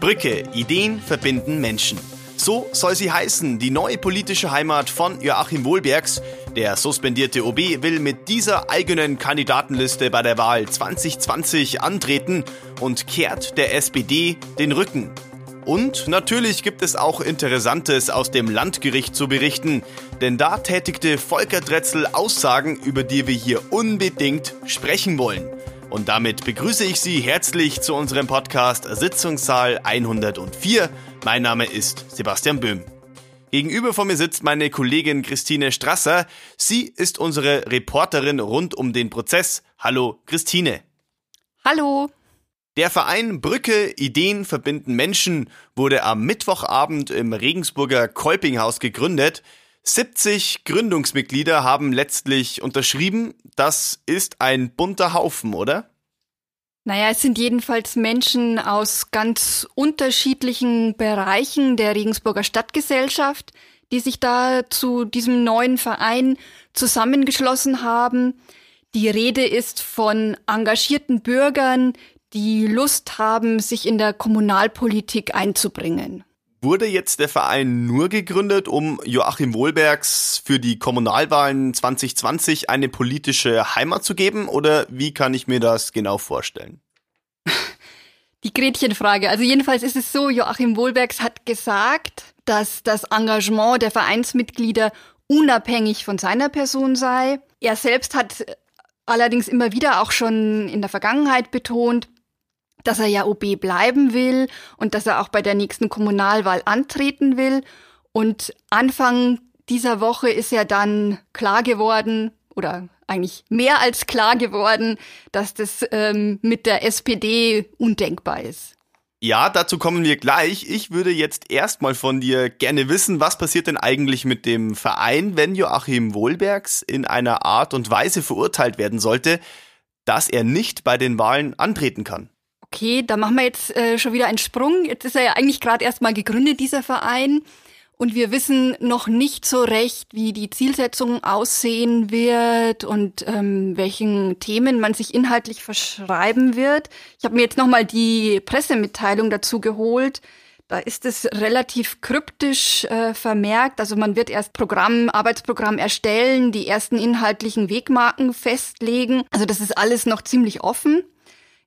Brücke, Ideen verbinden Menschen. So soll sie heißen, die neue politische Heimat von Joachim Wohlbergs. Der suspendierte OB will mit dieser eigenen Kandidatenliste bei der Wahl 2020 antreten und kehrt der SPD den Rücken. Und natürlich gibt es auch Interessantes aus dem Landgericht zu berichten, denn da tätigte Volker Dretzel Aussagen, über die wir hier unbedingt sprechen wollen. Und damit begrüße ich Sie herzlich zu unserem Podcast Sitzungssaal 104. Mein Name ist Sebastian Böhm. Gegenüber von mir sitzt meine Kollegin Christine Strasser. Sie ist unsere Reporterin rund um den Prozess. Hallo Christine. Hallo. Der Verein Brücke Ideen verbinden Menschen wurde am Mittwochabend im Regensburger Kolpinghaus gegründet. 70 Gründungsmitglieder haben letztlich unterschrieben. Das ist ein bunter Haufen, oder? Naja, es sind jedenfalls Menschen aus ganz unterschiedlichen Bereichen der Regensburger Stadtgesellschaft, die sich da zu diesem neuen Verein zusammengeschlossen haben. Die Rede ist von engagierten Bürgern, die Lust haben, sich in der Kommunalpolitik einzubringen. Wurde jetzt der Verein nur gegründet, um Joachim Wohlbergs für die Kommunalwahlen 2020 eine politische Heimat zu geben? Oder wie kann ich mir das genau vorstellen? Die Gretchenfrage. Also jedenfalls ist es so, Joachim Wohlbergs hat gesagt, dass das Engagement der Vereinsmitglieder unabhängig von seiner Person sei. Er selbst hat allerdings immer wieder auch schon in der Vergangenheit betont, dass er ja OB bleiben will und dass er auch bei der nächsten Kommunalwahl antreten will. Und Anfang dieser Woche ist ja dann klar geworden oder eigentlich mehr als klar geworden, dass das ähm, mit der SPD undenkbar ist. Ja, dazu kommen wir gleich. Ich würde jetzt erstmal von dir gerne wissen, was passiert denn eigentlich mit dem Verein, wenn Joachim Wohlbergs in einer Art und Weise verurteilt werden sollte, dass er nicht bei den Wahlen antreten kann? Okay, da machen wir jetzt äh, schon wieder einen Sprung. Jetzt ist er ja eigentlich gerade erst mal gegründet, dieser Verein. Und wir wissen noch nicht so recht, wie die Zielsetzung aussehen wird und ähm, welchen Themen man sich inhaltlich verschreiben wird. Ich habe mir jetzt nochmal die Pressemitteilung dazu geholt. Da ist es relativ kryptisch äh, vermerkt. Also man wird erst Programm, Arbeitsprogramm erstellen, die ersten inhaltlichen Wegmarken festlegen. Also das ist alles noch ziemlich offen.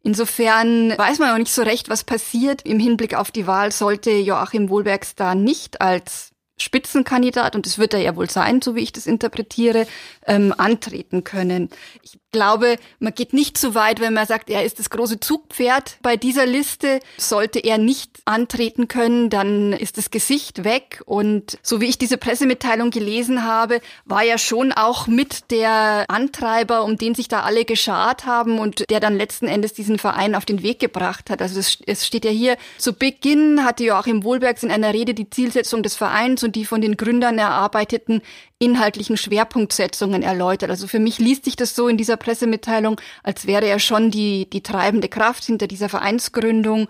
Insofern weiß man auch nicht so recht, was passiert. Im Hinblick auf die Wahl sollte Joachim Wohlbergs da nicht als Spitzenkandidat, und das wird er ja wohl sein, so wie ich das interpretiere, ähm, antreten können. Ich glaube, man geht nicht so weit, wenn man sagt, er ist das große Zugpferd bei dieser Liste. Sollte er nicht antreten können, dann ist das Gesicht weg. Und so wie ich diese Pressemitteilung gelesen habe, war er schon auch mit der Antreiber, um den sich da alle geschart haben und der dann letzten Endes diesen Verein auf den Weg gebracht hat. Also es, es steht ja hier, zu Beginn hatte Joachim Wohlbergs in einer Rede die Zielsetzung des Vereins und die von den Gründern erarbeiteten inhaltlichen Schwerpunktsetzungen erläutert. Also für mich liest sich das so in dieser Pressemitteilung, als wäre er schon die, die treibende Kraft hinter dieser Vereinsgründung.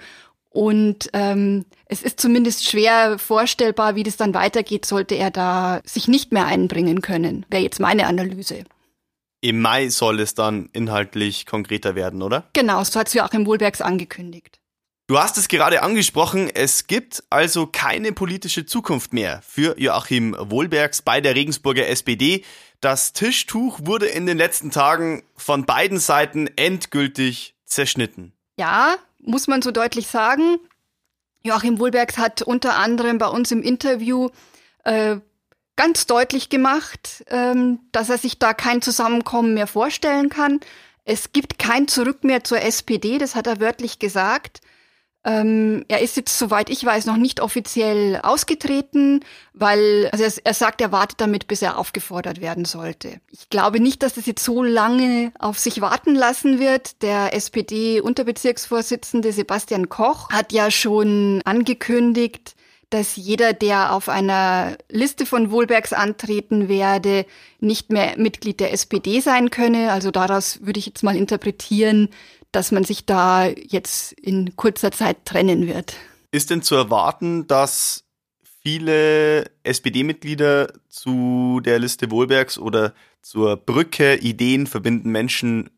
Und ähm, es ist zumindest schwer vorstellbar, wie das dann weitergeht, sollte er da sich nicht mehr einbringen können. Wäre jetzt meine Analyse. Im Mai soll es dann inhaltlich konkreter werden, oder? Genau, so hat es Joachim Wohlbergs angekündigt. Du hast es gerade angesprochen, es gibt also keine politische Zukunft mehr für Joachim Wohlbergs bei der Regensburger SPD. Das Tischtuch wurde in den letzten Tagen von beiden Seiten endgültig zerschnitten. Ja, muss man so deutlich sagen. Joachim Wohlbergs hat unter anderem bei uns im Interview äh, ganz deutlich gemacht, ähm, dass er sich da kein Zusammenkommen mehr vorstellen kann. Es gibt kein Zurück mehr zur SPD, das hat er wörtlich gesagt. Ähm, er ist jetzt, soweit ich weiß, noch nicht offiziell ausgetreten, weil also er, er, sagt, er wartet damit, bis er aufgefordert werden sollte. Ich glaube nicht, dass das jetzt so lange auf sich warten lassen wird. Der SPD-Unterbezirksvorsitzende Sebastian Koch hat ja schon angekündigt, dass jeder, der auf einer Liste von Wohlbergs antreten werde, nicht mehr Mitglied der SPD sein könne. Also daraus würde ich jetzt mal interpretieren, dass man sich da jetzt in kurzer Zeit trennen wird. Ist denn zu erwarten, dass viele SPD-Mitglieder zu der Liste Wohlbergs oder zur Brücke Ideen verbinden Menschen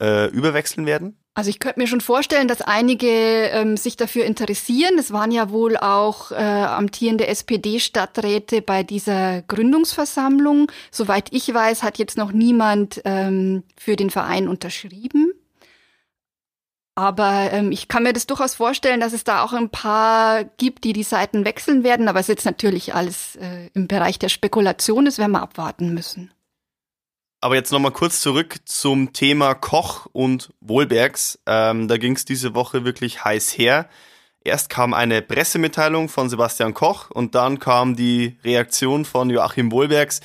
äh, überwechseln werden? Also ich könnte mir schon vorstellen, dass einige ähm, sich dafür interessieren. Es waren ja wohl auch äh, amtierende SPD-Stadträte bei dieser Gründungsversammlung. Soweit ich weiß, hat jetzt noch niemand ähm, für den Verein unterschrieben. Aber ähm, ich kann mir das durchaus vorstellen, dass es da auch ein paar gibt, die die Seiten wechseln werden. Aber es ist jetzt natürlich alles äh, im Bereich der Spekulation. Das werden wir abwarten müssen. Aber jetzt nochmal kurz zurück zum Thema Koch und Wohlbergs. Ähm, da ging es diese Woche wirklich heiß her. Erst kam eine Pressemitteilung von Sebastian Koch und dann kam die Reaktion von Joachim Wohlbergs.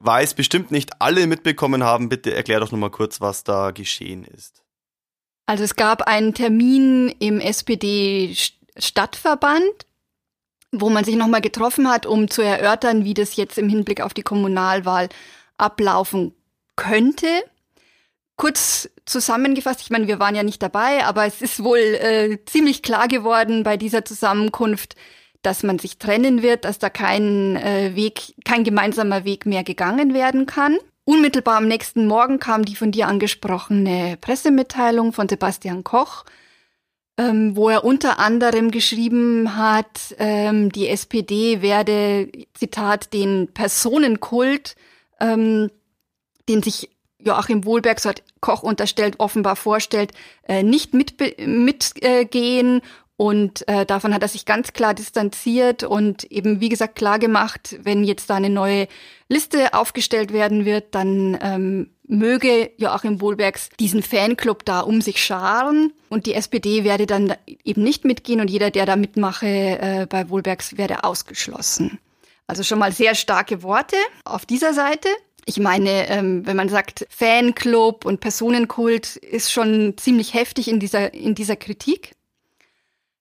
Weiß bestimmt nicht alle mitbekommen haben. Bitte erklär doch nochmal kurz, was da geschehen ist. Also es gab einen Termin im SPD-Stadtverband, wo man sich nochmal getroffen hat, um zu erörtern, wie das jetzt im Hinblick auf die Kommunalwahl ablaufen könnte. Kurz zusammengefasst, ich meine, wir waren ja nicht dabei, aber es ist wohl äh, ziemlich klar geworden bei dieser Zusammenkunft, dass man sich trennen wird, dass da kein äh, Weg, kein gemeinsamer Weg mehr gegangen werden kann. Unmittelbar am nächsten Morgen kam die von dir angesprochene Pressemitteilung von Sebastian Koch, ähm, wo er unter anderem geschrieben hat, ähm, die SPD werde, Zitat, den Personenkult ähm, den sich Joachim Wohlberg, so hat Koch unterstellt, offenbar vorstellt, äh, nicht mitgehen. Mit, äh, und äh, davon hat er sich ganz klar distanziert und eben, wie gesagt, klar gemacht, wenn jetzt da eine neue Liste aufgestellt werden wird, dann ähm, möge Joachim Wohlbergs diesen Fanclub da um sich scharen und die SPD werde dann eben nicht mitgehen und jeder, der da mitmache äh, bei Wohlbergs, werde ausgeschlossen. Also schon mal sehr starke Worte auf dieser Seite. Ich meine, ähm, wenn man sagt Fanclub und Personenkult, ist schon ziemlich heftig in dieser, in dieser Kritik.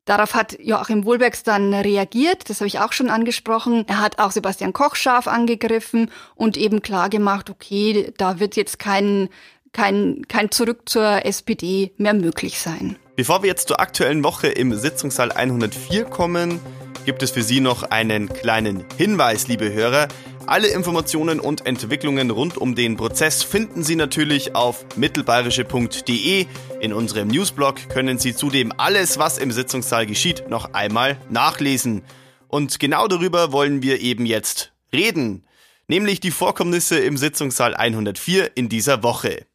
Darauf hat Joachim Wohlbergs dann reagiert, das habe ich auch schon angesprochen. Er hat auch Sebastian Koch scharf angegriffen und eben klar gemacht, okay, da wird jetzt kein, kein, kein Zurück zur SPD mehr möglich sein. Bevor wir jetzt zur aktuellen Woche im Sitzungssaal 104 kommen, gibt es für Sie noch einen kleinen Hinweis, liebe Hörer. Alle Informationen und Entwicklungen rund um den Prozess finden Sie natürlich auf mittelbayerische.de. In unserem Newsblog können Sie zudem alles, was im Sitzungssaal geschieht, noch einmal nachlesen. Und genau darüber wollen wir eben jetzt reden, nämlich die Vorkommnisse im Sitzungssaal 104 in dieser Woche.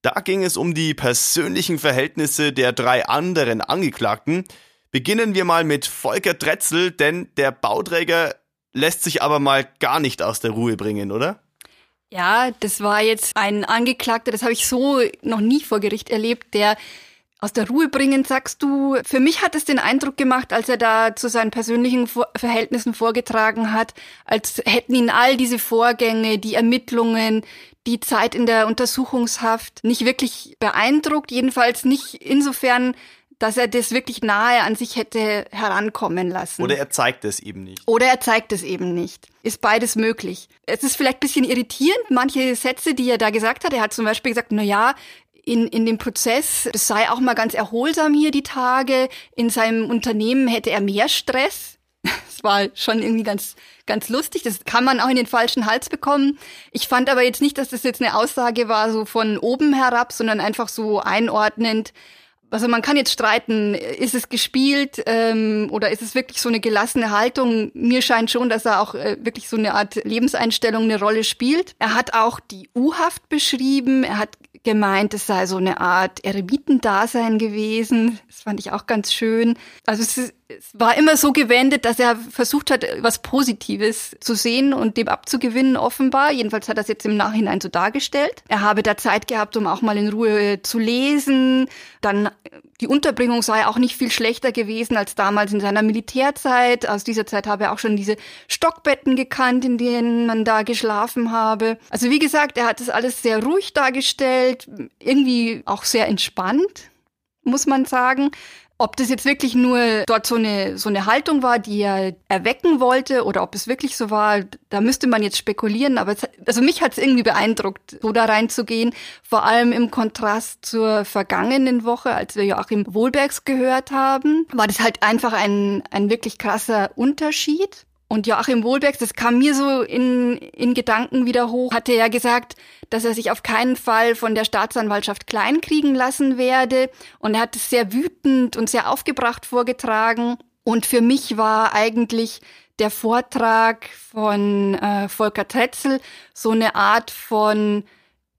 Da ging es um die persönlichen Verhältnisse der drei anderen Angeklagten. Beginnen wir mal mit Volker Dretzel, denn der Bauträger lässt sich aber mal gar nicht aus der Ruhe bringen, oder? Ja, das war jetzt ein Angeklagter, das habe ich so noch nie vor Gericht erlebt, der aus der Ruhe bringen, sagst du. Für mich hat es den Eindruck gemacht, als er da zu seinen persönlichen Verhältnissen vorgetragen hat, als hätten ihn all diese Vorgänge, die Ermittlungen, die Zeit in der Untersuchungshaft nicht wirklich beeindruckt, jedenfalls nicht insofern, dass er das wirklich nahe an sich hätte herankommen lassen. Oder er zeigt es eben nicht. Oder er zeigt es eben nicht. Ist beides möglich. Es ist vielleicht bisschen irritierend, manche Sätze, die er da gesagt hat. Er hat zum Beispiel gesagt, na ja, in, in dem Prozess, es sei auch mal ganz erholsam hier die Tage. In seinem Unternehmen hätte er mehr Stress. Das war schon irgendwie ganz, ganz lustig. Das kann man auch in den falschen Hals bekommen. Ich fand aber jetzt nicht, dass das jetzt eine Aussage war, so von oben herab, sondern einfach so einordnend also man kann jetzt streiten, ist es gespielt ähm, oder ist es wirklich so eine gelassene Haltung? Mir scheint schon, dass er auch äh, wirklich so eine Art Lebenseinstellung eine Rolle spielt. Er hat auch die U-Haft beschrieben. Er hat gemeint, es sei so eine Art Eremitendasein gewesen. Das fand ich auch ganz schön. Also es, es war immer so gewendet, dass er versucht hat, was Positives zu sehen und dem abzugewinnen, offenbar. Jedenfalls hat er es jetzt im Nachhinein so dargestellt. Er habe da Zeit gehabt, um auch mal in Ruhe zu lesen. Dann die Unterbringung sei auch nicht viel schlechter gewesen als damals in seiner Militärzeit. Aus dieser Zeit habe er auch schon diese Stockbetten gekannt, in denen man da geschlafen habe. Also wie gesagt, er hat das alles sehr ruhig dargestellt, irgendwie auch sehr entspannt, muss man sagen. Ob das jetzt wirklich nur dort so eine, so eine Haltung war, die er erwecken wollte, oder ob es wirklich so war, da müsste man jetzt spekulieren. Aber es, also mich hat es irgendwie beeindruckt, so da reinzugehen. Vor allem im Kontrast zur vergangenen Woche, als wir Joachim Wohlbergs gehört haben, war das halt einfach ein, ein wirklich krasser Unterschied. Und Joachim Wohlbergs, das kam mir so in, in Gedanken wieder hoch, hatte ja gesagt, dass er sich auf keinen Fall von der Staatsanwaltschaft kleinkriegen lassen werde. Und er hat es sehr wütend und sehr aufgebracht vorgetragen. Und für mich war eigentlich der Vortrag von äh, Volker Tretzel so eine Art von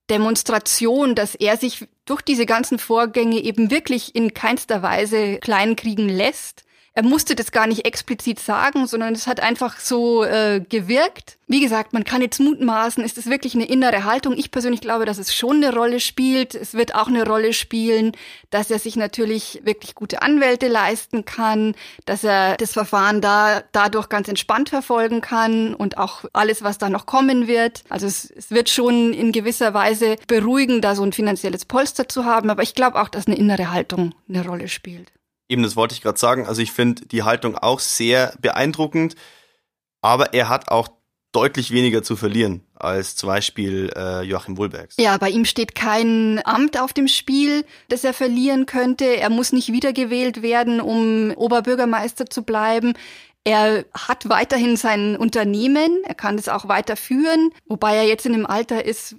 Demonstration, dass er sich durch diese ganzen Vorgänge eben wirklich in keinster Weise kleinkriegen lässt er musste das gar nicht explizit sagen, sondern es hat einfach so äh, gewirkt. Wie gesagt, man kann jetzt mutmaßen, ist es wirklich eine innere Haltung? Ich persönlich glaube, dass es schon eine Rolle spielt. Es wird auch eine Rolle spielen, dass er sich natürlich wirklich gute Anwälte leisten kann, dass er das Verfahren da dadurch ganz entspannt verfolgen kann und auch alles, was da noch kommen wird. Also es, es wird schon in gewisser Weise beruhigen, da so ein finanzielles Polster zu haben. Aber ich glaube auch, dass eine innere Haltung eine Rolle spielt. Eben, das wollte ich gerade sagen. Also ich finde die Haltung auch sehr beeindruckend, aber er hat auch deutlich weniger zu verlieren als zum Beispiel äh, Joachim Wohlbergs. Ja, bei ihm steht kein Amt auf dem Spiel, das er verlieren könnte. Er muss nicht wiedergewählt werden, um Oberbürgermeister zu bleiben. Er hat weiterhin sein Unternehmen, er kann es auch weiterführen, wobei er jetzt in einem Alter ist,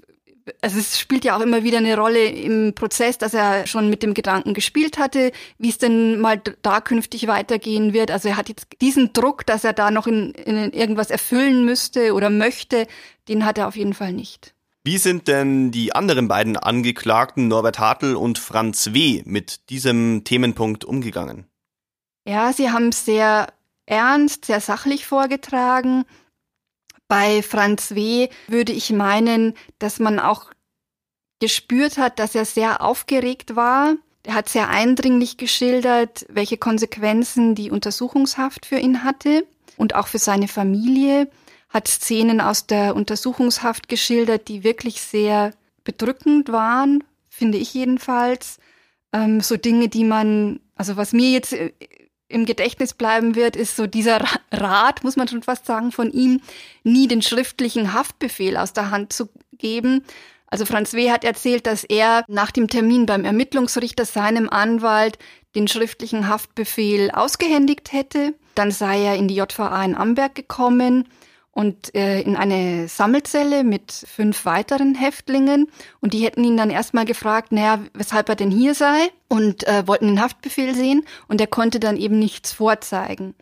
also es spielt ja auch immer wieder eine Rolle im Prozess, dass er schon mit dem Gedanken gespielt hatte, wie es denn mal da künftig weitergehen wird. Also er hat jetzt diesen Druck, dass er da noch in, in irgendwas erfüllen müsste oder möchte, den hat er auf jeden Fall nicht. Wie sind denn die anderen beiden Angeklagten, Norbert Hartl und Franz W., mit diesem Themenpunkt umgegangen? Ja, sie haben sehr ernst, sehr sachlich vorgetragen. Bei Franz W. würde ich meinen, dass man auch gespürt hat, dass er sehr aufgeregt war. Er hat sehr eindringlich geschildert, welche Konsequenzen die Untersuchungshaft für ihn hatte und auch für seine Familie. Hat Szenen aus der Untersuchungshaft geschildert, die wirklich sehr bedrückend waren, finde ich jedenfalls. Ähm, so Dinge, die man, also was mir jetzt äh, im Gedächtnis bleiben wird, ist so dieser Rat, muss man schon fast sagen, von ihm, nie den schriftlichen Haftbefehl aus der Hand zu geben. Also Franz W. hat erzählt, dass er nach dem Termin beim Ermittlungsrichter seinem Anwalt den schriftlichen Haftbefehl ausgehändigt hätte. Dann sei er in die JVA in Amberg gekommen und äh, in eine Sammelzelle mit fünf weiteren Häftlingen. Und die hätten ihn dann erstmal gefragt, naja, weshalb er denn hier sei? Und äh, wollten den Haftbefehl sehen. Und er konnte dann eben nichts vorzeigen.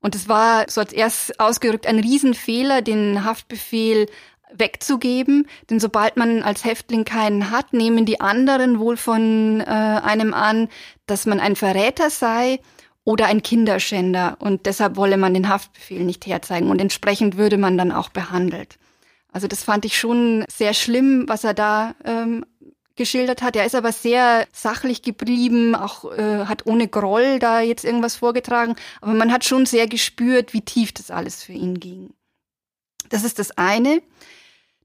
Und es war so als erst ausgerückt ein Riesenfehler, den Haftbefehl wegzugeben, denn sobald man als Häftling keinen hat, nehmen die anderen wohl von äh, einem an, dass man ein Verräter sei oder ein Kinderschänder und deshalb wolle man den Haftbefehl nicht herzeigen und entsprechend würde man dann auch behandelt. Also das fand ich schon sehr schlimm, was er da ähm, geschildert hat. Er ist aber sehr sachlich geblieben, auch äh, hat ohne Groll da jetzt irgendwas vorgetragen, aber man hat schon sehr gespürt, wie tief das alles für ihn ging. Das ist das eine.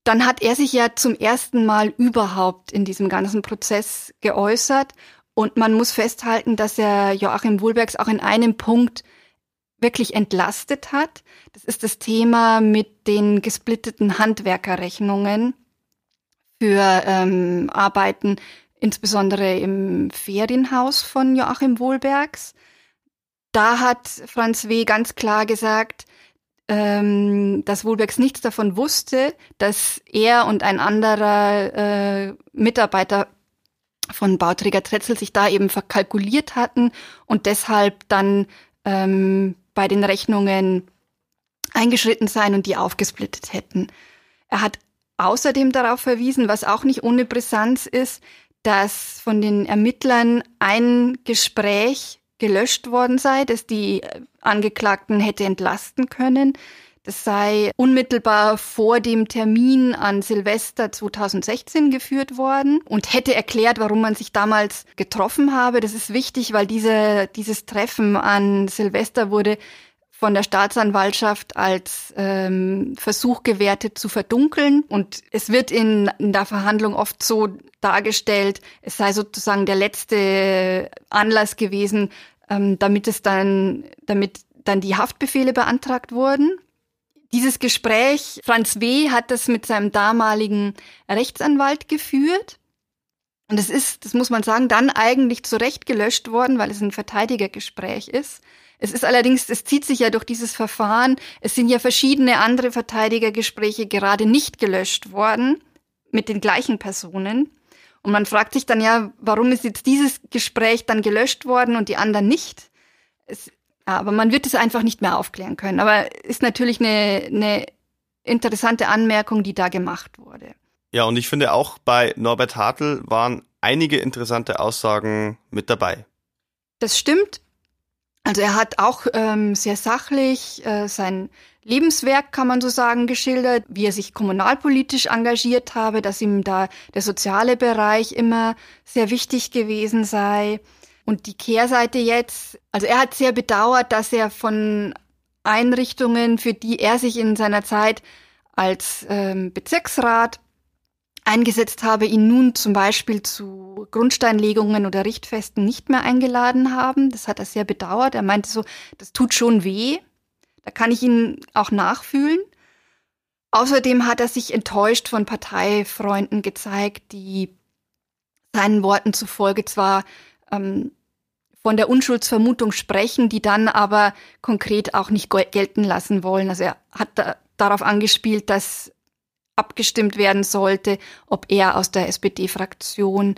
Dann hat er sich ja zum ersten Mal überhaupt in diesem ganzen Prozess geäußert und man muss festhalten, dass er Joachim Wohlbergs auch in einem Punkt wirklich entlastet hat. Das ist das Thema mit den gesplitteten Handwerkerrechnungen für ähm, Arbeiten, insbesondere im Ferienhaus von Joachim Wohlbergs. Da hat Franz W. ganz klar gesagt, ähm, dass Wohlbergs nichts davon wusste, dass er und ein anderer äh, Mitarbeiter von Bauträger Tretzel sich da eben verkalkuliert hatten und deshalb dann ähm, bei den Rechnungen eingeschritten sein und die aufgesplittet hätten. Er hat außerdem darauf verwiesen, was auch nicht ohne Brisanz ist, dass von den Ermittlern ein Gespräch gelöscht worden sei, das die Angeklagten hätte entlasten können. Das sei unmittelbar vor dem Termin an Silvester 2016 geführt worden und hätte erklärt, warum man sich damals getroffen habe. Das ist wichtig, weil diese, dieses Treffen an Silvester wurde von der Staatsanwaltschaft als ähm, Versuch gewertet zu verdunkeln. Und es wird in, in der Verhandlung oft so dargestellt, es sei sozusagen der letzte Anlass gewesen, ähm, damit es dann, damit dann die Haftbefehle beantragt wurden. Dieses Gespräch, Franz W. hat das mit seinem damaligen Rechtsanwalt geführt. Und es ist, das muss man sagen, dann eigentlich zurecht gelöscht worden, weil es ein Verteidigergespräch ist. Es ist allerdings, es zieht sich ja durch dieses Verfahren. Es sind ja verschiedene andere Verteidigergespräche gerade nicht gelöscht worden mit den gleichen Personen. Und man fragt sich dann ja, warum ist jetzt dieses Gespräch dann gelöscht worden und die anderen nicht? Es, aber man wird es einfach nicht mehr aufklären können. Aber ist natürlich eine, eine interessante Anmerkung, die da gemacht wurde. Ja, und ich finde auch bei Norbert Hartl waren einige interessante Aussagen mit dabei. Das stimmt. Also er hat auch ähm, sehr sachlich äh, sein Lebenswerk, kann man so sagen, geschildert, wie er sich kommunalpolitisch engagiert habe, dass ihm da der soziale Bereich immer sehr wichtig gewesen sei. Und die Kehrseite jetzt, also er hat sehr bedauert, dass er von Einrichtungen, für die er sich in seiner Zeit als ähm, Bezirksrat eingesetzt habe, ihn nun zum Beispiel zu Grundsteinlegungen oder Richtfesten nicht mehr eingeladen haben. Das hat er sehr bedauert. Er meinte so, das tut schon weh. Da kann ich ihn auch nachfühlen. Außerdem hat er sich enttäuscht von Parteifreunden gezeigt, die seinen Worten zufolge zwar ähm, von der Unschuldsvermutung sprechen, die dann aber konkret auch nicht gelten lassen wollen. Also er hat da, darauf angespielt, dass abgestimmt werden sollte, ob er aus der SPD-Fraktion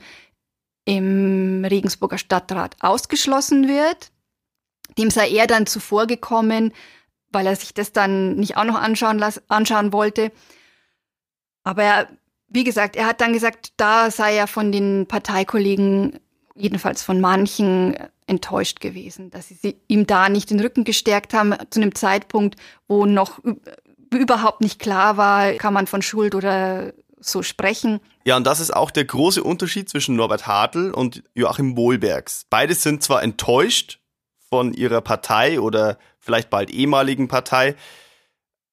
im Regensburger Stadtrat ausgeschlossen wird. Dem sei er dann zuvor gekommen, weil er sich das dann nicht auch noch anschauen, anschauen wollte. Aber er, wie gesagt, er hat dann gesagt, da sei er von den Parteikollegen, jedenfalls von manchen, enttäuscht gewesen, dass sie ihm da nicht den Rücken gestärkt haben zu einem Zeitpunkt, wo noch überhaupt nicht klar war, kann man von Schuld oder so sprechen. Ja, und das ist auch der große Unterschied zwischen Norbert Hartl und Joachim Wohlbergs. Beide sind zwar enttäuscht von ihrer Partei oder vielleicht bald ehemaligen Partei,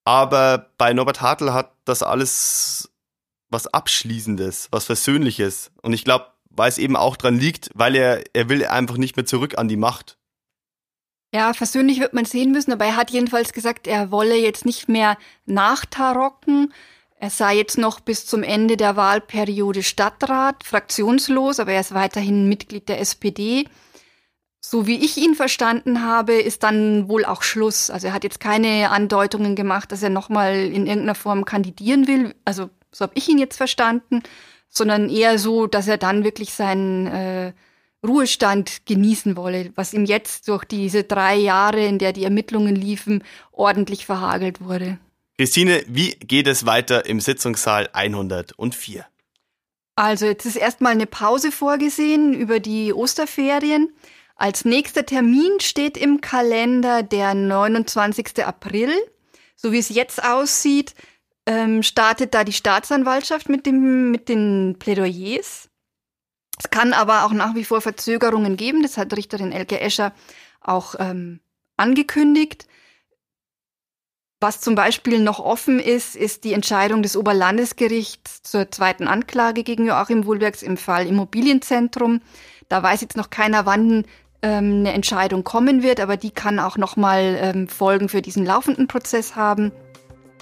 aber bei Norbert Hartl hat das alles was Abschließendes, was Versöhnliches. Und ich glaube, weil es eben auch dran liegt, weil er, er will einfach nicht mehr zurück an die Macht. Ja, persönlich wird man sehen müssen, aber er hat jedenfalls gesagt, er wolle jetzt nicht mehr nachtarocken. Er sei jetzt noch bis zum Ende der Wahlperiode Stadtrat, fraktionslos, aber er ist weiterhin Mitglied der SPD. So wie ich ihn verstanden habe, ist dann wohl auch Schluss. Also er hat jetzt keine Andeutungen gemacht, dass er nochmal in irgendeiner Form kandidieren will. Also so habe ich ihn jetzt verstanden, sondern eher so, dass er dann wirklich sein äh, Ruhestand genießen wolle, was ihm jetzt durch diese drei Jahre, in der die Ermittlungen liefen, ordentlich verhagelt wurde. Christine, wie geht es weiter im Sitzungssaal 104? Also jetzt ist erstmal eine Pause vorgesehen über die Osterferien. Als nächster Termin steht im Kalender der 29. April. So wie es jetzt aussieht, ähm, startet da die Staatsanwaltschaft mit, dem, mit den Plädoyers. Es kann aber auch nach wie vor Verzögerungen geben. Das hat Richterin Elke Escher auch ähm, angekündigt. Was zum Beispiel noch offen ist, ist die Entscheidung des Oberlandesgerichts zur zweiten Anklage gegen Joachim Wohlbergs im Fall Immobilienzentrum. Da weiß jetzt noch keiner, wann ähm, eine Entscheidung kommen wird, aber die kann auch nochmal ähm, Folgen für diesen laufenden Prozess haben.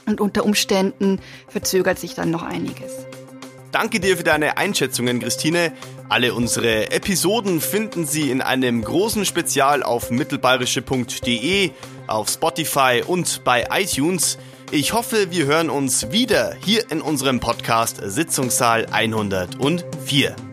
Und unter Umständen verzögert sich dann noch einiges. Danke dir für deine Einschätzungen, Christine. Alle unsere Episoden finden Sie in einem großen Spezial auf mittelbayerische.de, auf Spotify und bei iTunes. Ich hoffe, wir hören uns wieder hier in unserem Podcast Sitzungssaal 104.